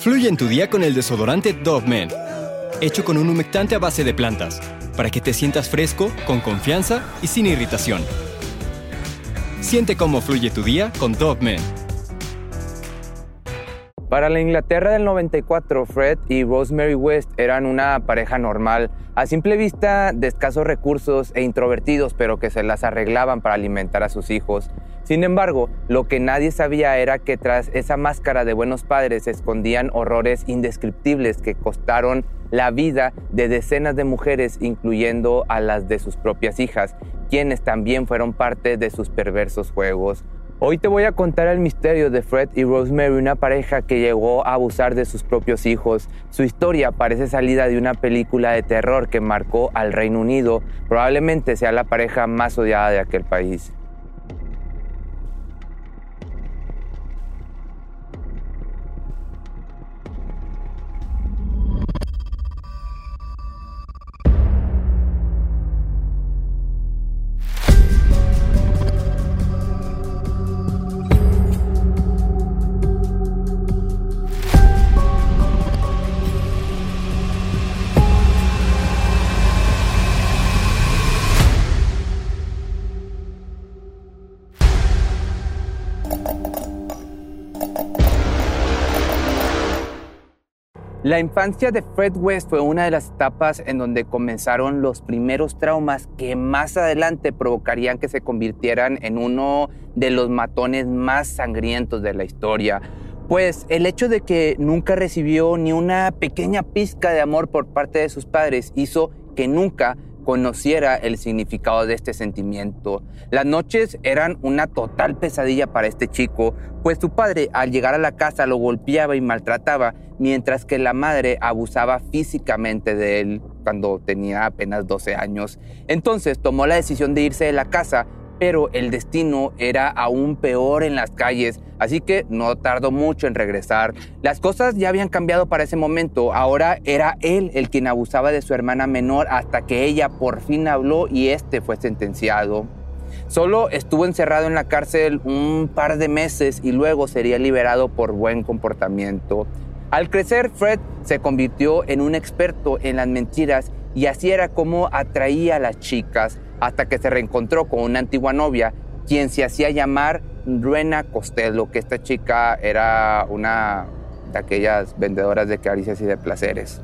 Fluye en tu día con el desodorante Dove Men, hecho con un humectante a base de plantas, para que te sientas fresco, con confianza y sin irritación. Siente cómo fluye tu día con Dove Men. Para la Inglaterra del 94, Fred y Rosemary West eran una pareja normal, a simple vista de escasos recursos e introvertidos, pero que se las arreglaban para alimentar a sus hijos. Sin embargo, lo que nadie sabía era que tras esa máscara de buenos padres se escondían horrores indescriptibles que costaron la vida de decenas de mujeres, incluyendo a las de sus propias hijas, quienes también fueron parte de sus perversos juegos. Hoy te voy a contar el misterio de Fred y Rosemary, una pareja que llegó a abusar de sus propios hijos. Su historia parece salida de una película de terror que marcó al Reino Unido. Probablemente sea la pareja más odiada de aquel país. La infancia de Fred West fue una de las etapas en donde comenzaron los primeros traumas que más adelante provocarían que se convirtieran en uno de los matones más sangrientos de la historia. Pues el hecho de que nunca recibió ni una pequeña pizca de amor por parte de sus padres hizo que nunca conociera el significado de este sentimiento. Las noches eran una total pesadilla para este chico, pues su padre al llegar a la casa lo golpeaba y maltrataba, mientras que la madre abusaba físicamente de él cuando tenía apenas 12 años. Entonces tomó la decisión de irse de la casa pero el destino era aún peor en las calles, así que no tardó mucho en regresar. Las cosas ya habían cambiado para ese momento, ahora era él el quien abusaba de su hermana menor hasta que ella por fin habló y este fue sentenciado. Solo estuvo encerrado en la cárcel un par de meses y luego sería liberado por buen comportamiento. Al crecer, Fred se convirtió en un experto en las mentiras y así era como atraía a las chicas hasta que se reencontró con una antigua novia, quien se hacía llamar Ruena Costello, que esta chica era una de aquellas vendedoras de caricias y de placeres.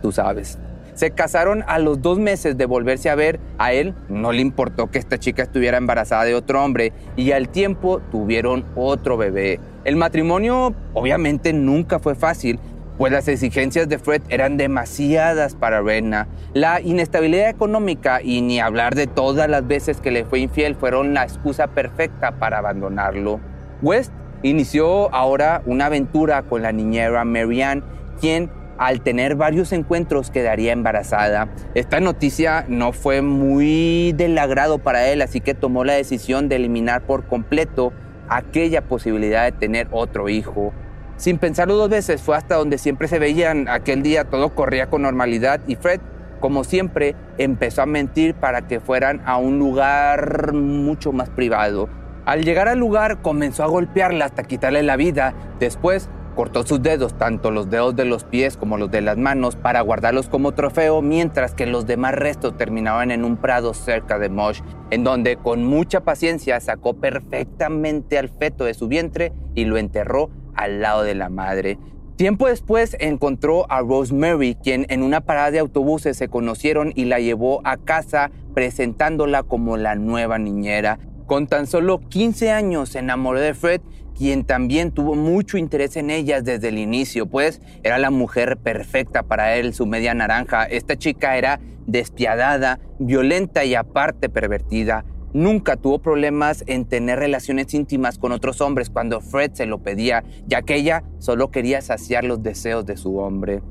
Tú sabes. Se casaron a los dos meses de volverse a ver. A él no le importó que esta chica estuviera embarazada de otro hombre y al tiempo tuvieron otro bebé. El matrimonio obviamente nunca fue fácil, pues las exigencias de Fred eran demasiadas para Rena. La inestabilidad económica y ni hablar de todas las veces que le fue infiel fueron la excusa perfecta para abandonarlo. West inició ahora una aventura con la niñera Marianne, quien al tener varios encuentros quedaría embarazada. Esta noticia no fue muy del agrado para él, así que tomó la decisión de eliminar por completo aquella posibilidad de tener otro hijo. Sin pensarlo dos veces, fue hasta donde siempre se veían. Aquel día todo corría con normalidad y Fred, como siempre, empezó a mentir para que fueran a un lugar mucho más privado. Al llegar al lugar comenzó a golpearla hasta quitarle la vida. Después cortó sus dedos, tanto los dedos de los pies como los de las manos, para guardarlos como trofeo, mientras que los demás restos terminaban en un prado cerca de Mosh, en donde con mucha paciencia sacó perfectamente al feto de su vientre y lo enterró al lado de la madre. Tiempo después encontró a Rosemary, quien en una parada de autobuses se conocieron y la llevó a casa presentándola como la nueva niñera. Con tan solo 15 años se enamoró de Fred, quien también tuvo mucho interés en ellas desde el inicio, pues era la mujer perfecta para él, su media naranja. Esta chica era despiadada, violenta y aparte pervertida. Nunca tuvo problemas en tener relaciones íntimas con otros hombres cuando Fred se lo pedía, ya que ella solo quería saciar los deseos de su hombre.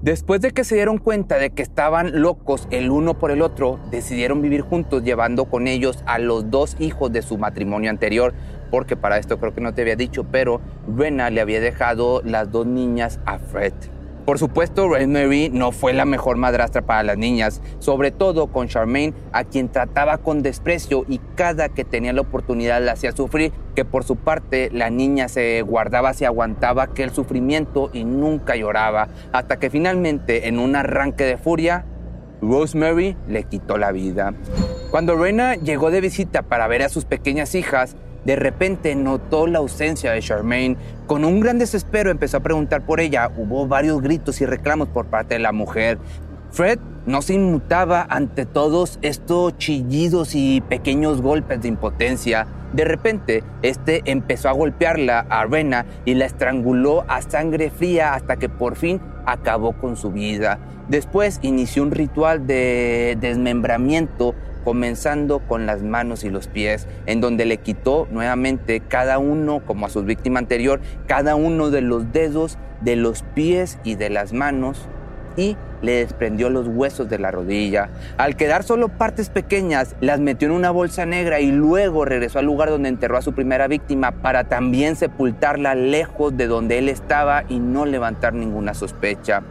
Después de que se dieron cuenta de que estaban locos el uno por el otro, decidieron vivir juntos llevando con ellos a los dos hijos de su matrimonio anterior, porque para esto creo que no te había dicho, pero Rena le había dejado las dos niñas a Fred. Por supuesto, Rosemary no fue la mejor madrastra para las niñas, sobre todo con Charmaine, a quien trataba con desprecio y cada que tenía la oportunidad la hacía sufrir, que por su parte la niña se guardaba, se aguantaba aquel sufrimiento y nunca lloraba, hasta que finalmente en un arranque de furia, Rosemary le quitó la vida. Cuando Rena llegó de visita para ver a sus pequeñas hijas, de repente notó la ausencia de Charmaine. Con un gran desespero empezó a preguntar por ella. Hubo varios gritos y reclamos por parte de la mujer. Fred no se inmutaba ante todos estos chillidos y pequeños golpes de impotencia. De repente, este empezó a golpearla a Rena y la estranguló a sangre fría hasta que por fin acabó con su vida. Después inició un ritual de desmembramiento comenzando con las manos y los pies, en donde le quitó nuevamente cada uno, como a su víctima anterior, cada uno de los dedos de los pies y de las manos y le desprendió los huesos de la rodilla. Al quedar solo partes pequeñas, las metió en una bolsa negra y luego regresó al lugar donde enterró a su primera víctima para también sepultarla lejos de donde él estaba y no levantar ninguna sospecha.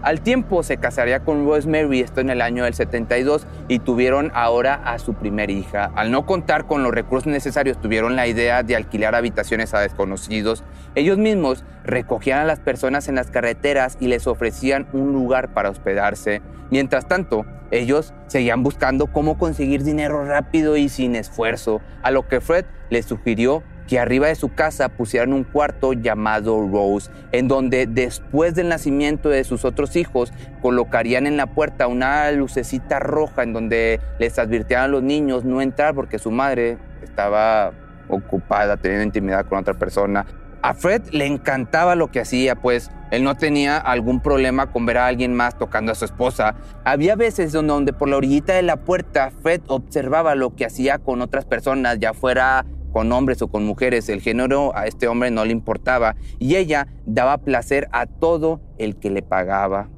Al tiempo se casaría con Rosemary, esto en el año del 72, y tuvieron ahora a su primera hija. Al no contar con los recursos necesarios, tuvieron la idea de alquilar habitaciones a desconocidos. Ellos mismos recogían a las personas en las carreteras y les ofrecían un lugar para hospedarse. Mientras tanto, ellos seguían buscando cómo conseguir dinero rápido y sin esfuerzo, a lo que Fred les sugirió que arriba de su casa pusieran un cuarto llamado Rose, en donde después del nacimiento de sus otros hijos colocarían en la puerta una lucecita roja en donde les advirtieran a los niños no entrar porque su madre estaba ocupada teniendo intimidad con otra persona. A Fred le encantaba lo que hacía, pues él no tenía algún problema con ver a alguien más tocando a su esposa. Había veces donde por la orillita de la puerta Fred observaba lo que hacía con otras personas, ya fuera con hombres o con mujeres, el género a este hombre no le importaba y ella daba placer a todo el que le pagaba.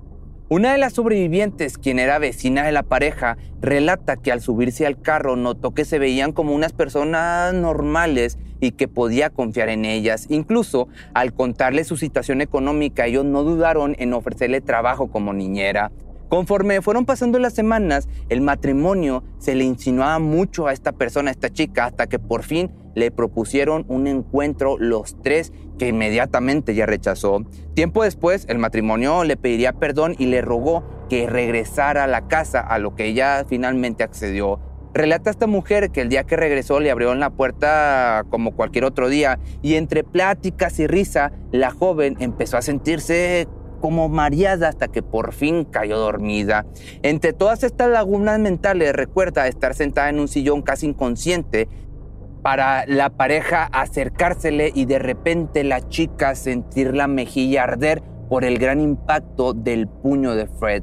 Una de las sobrevivientes, quien era vecina de la pareja, relata que al subirse al carro notó que se veían como unas personas normales y que podía confiar en ellas. Incluso al contarle su situación económica, ellos no dudaron en ofrecerle trabajo como niñera. Conforme fueron pasando las semanas, el matrimonio se le insinuaba mucho a esta persona, a esta chica, hasta que por fin le propusieron un encuentro los tres que inmediatamente ya rechazó. Tiempo después, el matrimonio le pediría perdón y le rogó que regresara a la casa, a lo que ella finalmente accedió. Relata esta mujer que el día que regresó le abrieron la puerta como cualquier otro día y entre pláticas y risa la joven empezó a sentirse como mareada hasta que por fin cayó dormida. Entre todas estas lagunas mentales recuerda estar sentada en un sillón casi inconsciente para la pareja acercársele y de repente la chica sentir la mejilla arder por el gran impacto del puño de Fred.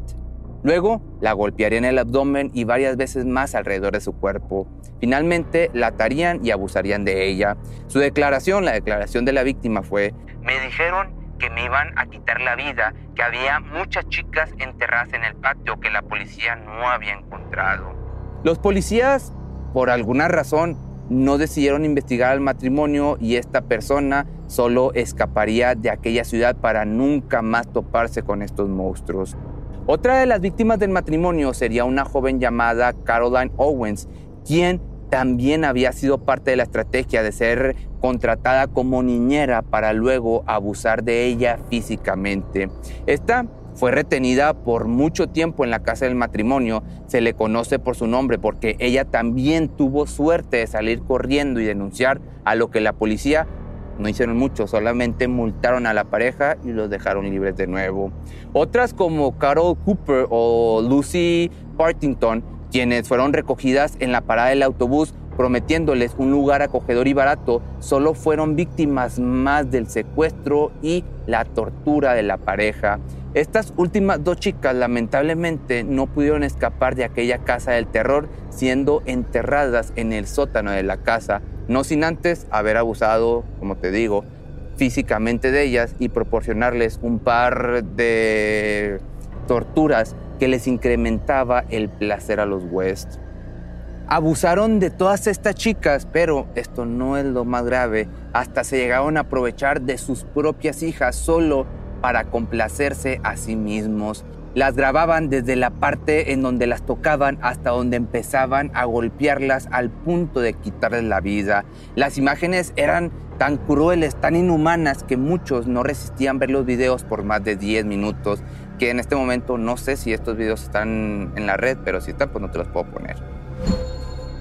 Luego la golpearía en el abdomen y varias veces más alrededor de su cuerpo. Finalmente la atarían y abusarían de ella. Su declaración, la declaración de la víctima fue, me dijeron que me iban a quitar la vida, que había muchas chicas enterradas en el patio que la policía no había encontrado. Los policías, por alguna razón, no decidieron investigar el matrimonio y esta persona solo escaparía de aquella ciudad para nunca más toparse con estos monstruos. Otra de las víctimas del matrimonio sería una joven llamada Caroline Owens, quien también había sido parte de la estrategia de ser contratada como niñera para luego abusar de ella físicamente. Esta fue retenida por mucho tiempo en la casa del matrimonio, se le conoce por su nombre porque ella también tuvo suerte de salir corriendo y denunciar a lo que la policía no hicieron mucho, solamente multaron a la pareja y los dejaron libres de nuevo. Otras como Carol Cooper o Lucy Partington quienes fueron recogidas en la parada del autobús prometiéndoles un lugar acogedor y barato, solo fueron víctimas más del secuestro y la tortura de la pareja. Estas últimas dos chicas lamentablemente no pudieron escapar de aquella casa del terror, siendo enterradas en el sótano de la casa, no sin antes haber abusado, como te digo, físicamente de ellas y proporcionarles un par de torturas que les incrementaba el placer a los West. Abusaron de todas estas chicas, pero esto no es lo más grave. Hasta se llegaron a aprovechar de sus propias hijas solo para complacerse a sí mismos. Las grababan desde la parte en donde las tocaban hasta donde empezaban a golpearlas al punto de quitarles la vida. Las imágenes eran tan crueles, tan inhumanas, que muchos no resistían ver los videos por más de 10 minutos, que en este momento no sé si estos videos están en la red, pero si están, pues no te los puedo poner.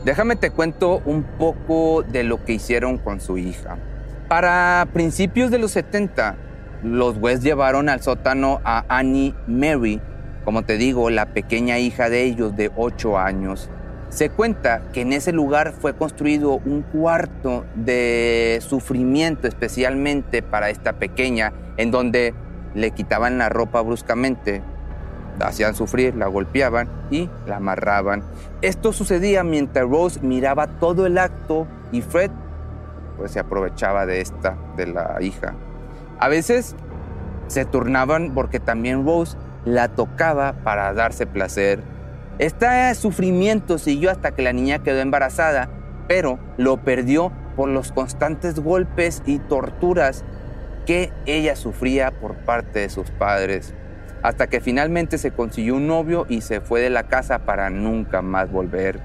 Déjame te cuento un poco de lo que hicieron con su hija. Para principios de los 70, los West llevaron al sótano a Annie Mary, como te digo, la pequeña hija de ellos de 8 años. Se cuenta que en ese lugar fue construido un cuarto de sufrimiento especialmente para esta pequeña, en donde le quitaban la ropa bruscamente, la hacían sufrir, la golpeaban y la amarraban. Esto sucedía mientras Rose miraba todo el acto y Fred pues se aprovechaba de esta, de la hija. A veces se turnaban porque también Rose la tocaba para darse placer. Este sufrimiento siguió hasta que la niña quedó embarazada, pero lo perdió por los constantes golpes y torturas que ella sufría por parte de sus padres, hasta que finalmente se consiguió un novio y se fue de la casa para nunca más volver.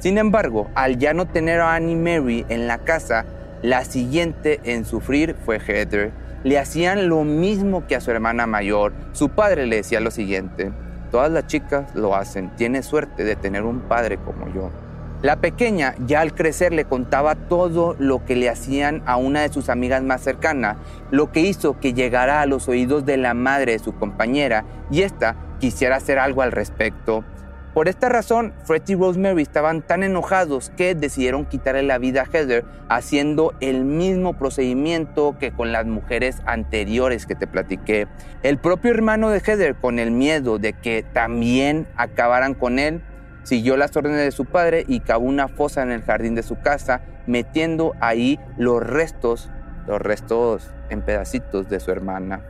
Sin embargo, al ya no tener a Annie Mary en la casa, la siguiente en sufrir fue Heather. Le hacían lo mismo que a su hermana mayor. Su padre le decía lo siguiente, todas las chicas lo hacen, tiene suerte de tener un padre como yo. La pequeña ya al crecer le contaba todo lo que le hacían a una de sus amigas más cercanas, lo que hizo que llegara a los oídos de la madre de su compañera y ésta quisiera hacer algo al respecto. Por esta razón, Fred y Rosemary estaban tan enojados que decidieron quitarle la vida a Heather haciendo el mismo procedimiento que con las mujeres anteriores que te platiqué. El propio hermano de Heather, con el miedo de que también acabaran con él, siguió las órdenes de su padre y cavó una fosa en el jardín de su casa, metiendo ahí los restos, los restos en pedacitos de su hermana.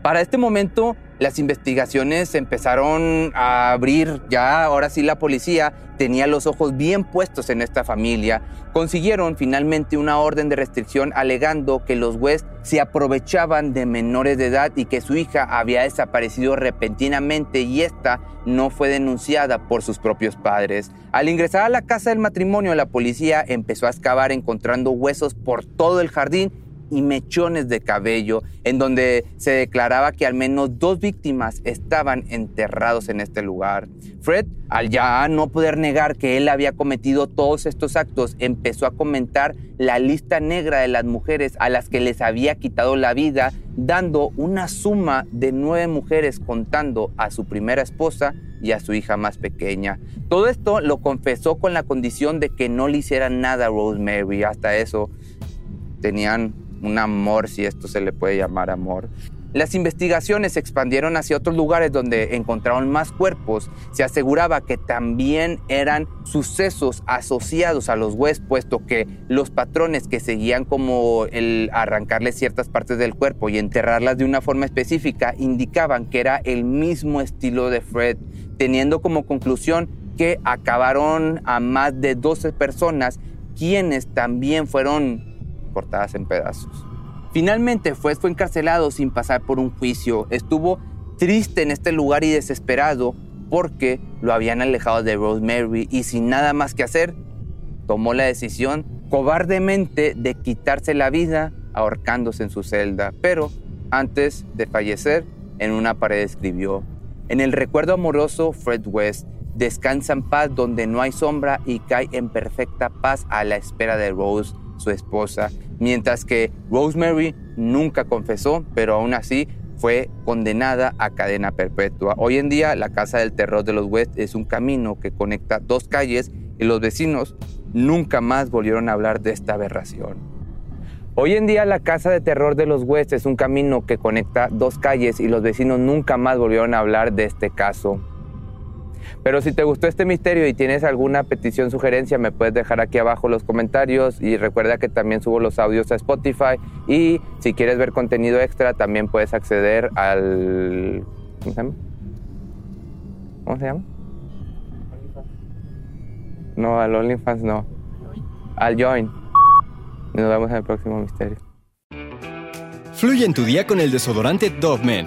Para este momento, las investigaciones empezaron a abrir, ya ahora sí la policía tenía los ojos bien puestos en esta familia. Consiguieron finalmente una orden de restricción alegando que los West se aprovechaban de menores de edad y que su hija había desaparecido repentinamente y esta no fue denunciada por sus propios padres. Al ingresar a la casa del matrimonio, la policía empezó a excavar encontrando huesos por todo el jardín y mechones de cabello, en donde se declaraba que al menos dos víctimas estaban enterrados en este lugar. Fred, al ya no poder negar que él había cometido todos estos actos, empezó a comentar la lista negra de las mujeres a las que les había quitado la vida, dando una suma de nueve mujeres contando a su primera esposa y a su hija más pequeña. Todo esto lo confesó con la condición de que no le hicieran nada a Rosemary. Hasta eso tenían un amor, si esto se le puede llamar amor. Las investigaciones se expandieron hacia otros lugares donde encontraron más cuerpos. Se aseguraba que también eran sucesos asociados a los West, puesto que los patrones que seguían como el arrancarle ciertas partes del cuerpo y enterrarlas de una forma específica indicaban que era el mismo estilo de Fred, teniendo como conclusión que acabaron a más de 12 personas quienes también fueron cortadas en pedazos. Finalmente fue, fue encarcelado sin pasar por un juicio. Estuvo triste en este lugar y desesperado porque lo habían alejado de Rosemary y sin nada más que hacer, tomó la decisión cobardemente de quitarse la vida ahorcándose en su celda. Pero antes de fallecer, en una pared escribió, en el recuerdo amoroso Fred West, descansa en paz donde no hay sombra y cae en perfecta paz a la espera de Rose su esposa, mientras que Rosemary nunca confesó, pero aún así fue condenada a cadena perpetua. Hoy en día la Casa del Terror de los West es un camino que conecta dos calles y los vecinos nunca más volvieron a hablar de esta aberración. Hoy en día la Casa de Terror de los West es un camino que conecta dos calles y los vecinos nunca más volvieron a hablar de este caso. Pero si te gustó este misterio y tienes alguna petición, sugerencia, me puedes dejar aquí abajo los comentarios y recuerda que también subo los audios a Spotify y si quieres ver contenido extra también puedes acceder al... ¿Cómo se llama? ¿Cómo se llama? No, al OnlyFans no. Al Join. Nos vemos en el próximo misterio. Fluye en tu día con el desodorante Dove Men,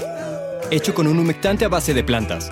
hecho con un humectante a base de plantas,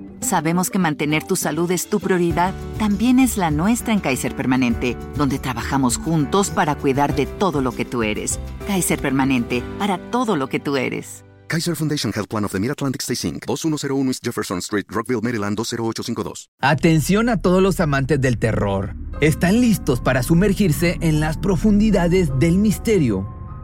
Sabemos que mantener tu salud es tu prioridad, también es la nuestra en Kaiser Permanente, donde trabajamos juntos para cuidar de todo lo que tú eres. Kaiser Permanente, para todo lo que tú eres. Kaiser Foundation Health Plan of the Mid-Atlantic Stay Inc., 2101 East Jefferson Street, Rockville, Maryland 20852. Atención a todos los amantes del terror. ¿Están listos para sumergirse en las profundidades del misterio?